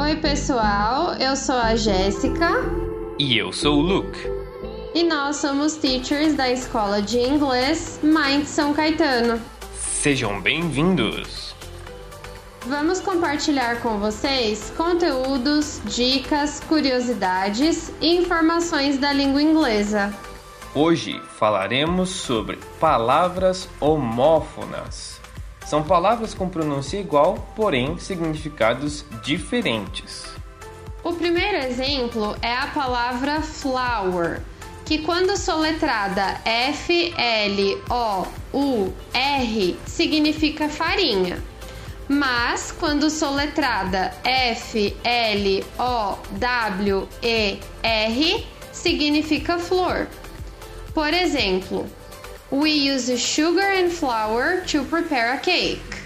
Oi, pessoal, eu sou a Jéssica E eu sou o Luke. e nós somos teachers da escola de inglês Mind São Caetano. Sejam bem-vindos! Vamos compartilhar com vocês conteúdos, dicas, curiosidades e informações da língua inglesa. Hoje falaremos sobre palavras homófonas. São palavras com pronúncia igual, porém significados diferentes. O primeiro exemplo é a palavra flower, que quando soletrada F-L-O-U-R significa farinha, mas quando soletrada F-L-O-W-E-R significa flor. Por exemplo, We use sugar and flour to prepare a cake.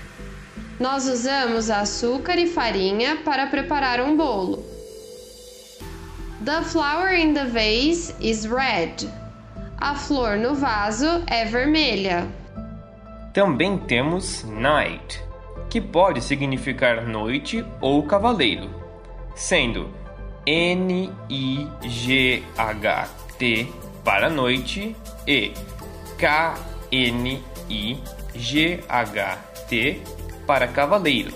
Nós usamos açúcar e farinha para preparar um bolo. The flower in the vase is red. A flor no vaso é vermelha. Também temos night, que pode significar noite ou cavaleiro, sendo N-I-G-H-T para noite e K-N-I-G-H-T para cavaleiro.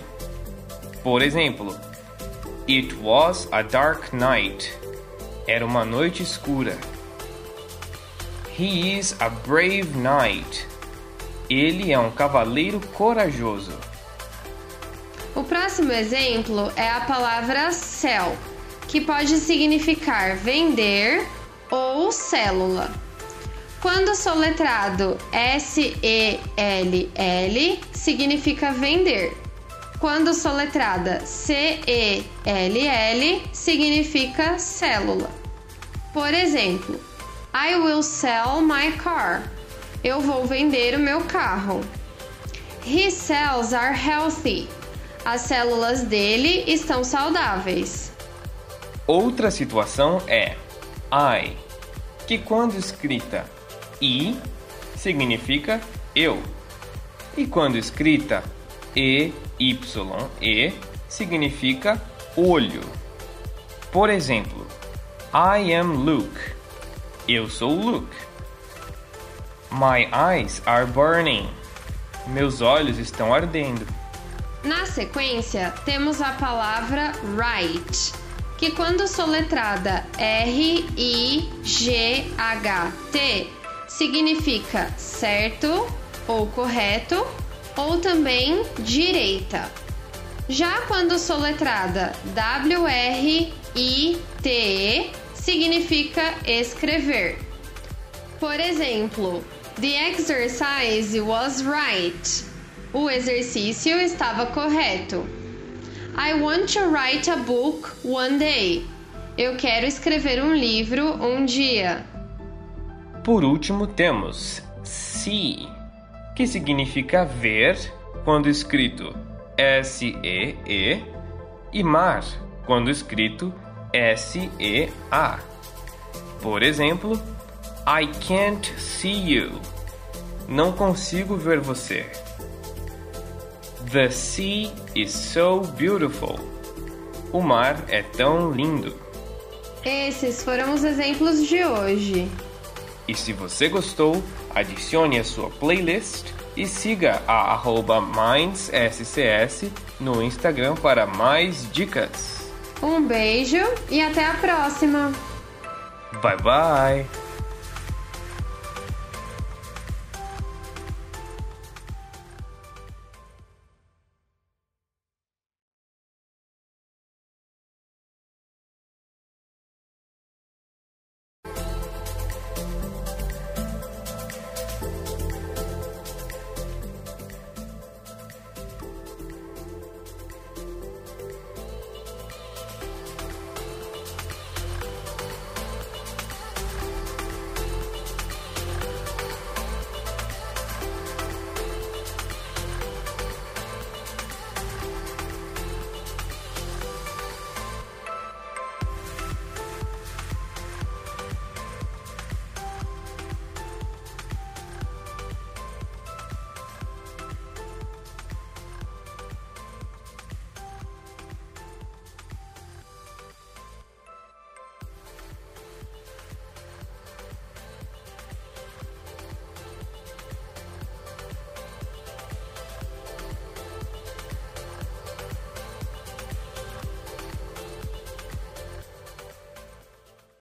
Por exemplo, It was a dark night. Era uma noite escura. He is a brave knight. Ele é um cavaleiro corajoso. O próximo exemplo é a palavra cell, que pode significar vender ou célula. Quando soletrado S-E-L-L, significa vender. Quando soletrada C-E-L-L, significa célula. Por exemplo, I will sell my car. Eu vou vender o meu carro. His cells are healthy. As células dele estão saudáveis. Outra situação é I, que quando escrita I significa eu, e quando escrita E Y E significa olho. Por exemplo, I am Luke. Eu sou Luke. My eyes are burning. Meus olhos estão ardendo. Na sequência, temos a palavra right, que quando soletrada R-I-G-H-T significa certo ou correto ou também direita. Já quando soletrada W-R-I-T-E significa escrever. Por exemplo, The exercise was right. O exercício estava correto. I want to write a book one day. Eu quero escrever um livro um dia. Por último, temos see, que significa ver quando escrito S-E-E, e mar quando escrito S-E-A. Por exemplo, I can't see you. Não consigo ver você. The sea is so beautiful. O mar é tão lindo. Esses foram os exemplos de hoje. E se você gostou, adicione a sua playlist e siga a arroba MindsSCS no Instagram para mais dicas. Um beijo e até a próxima! Bye bye!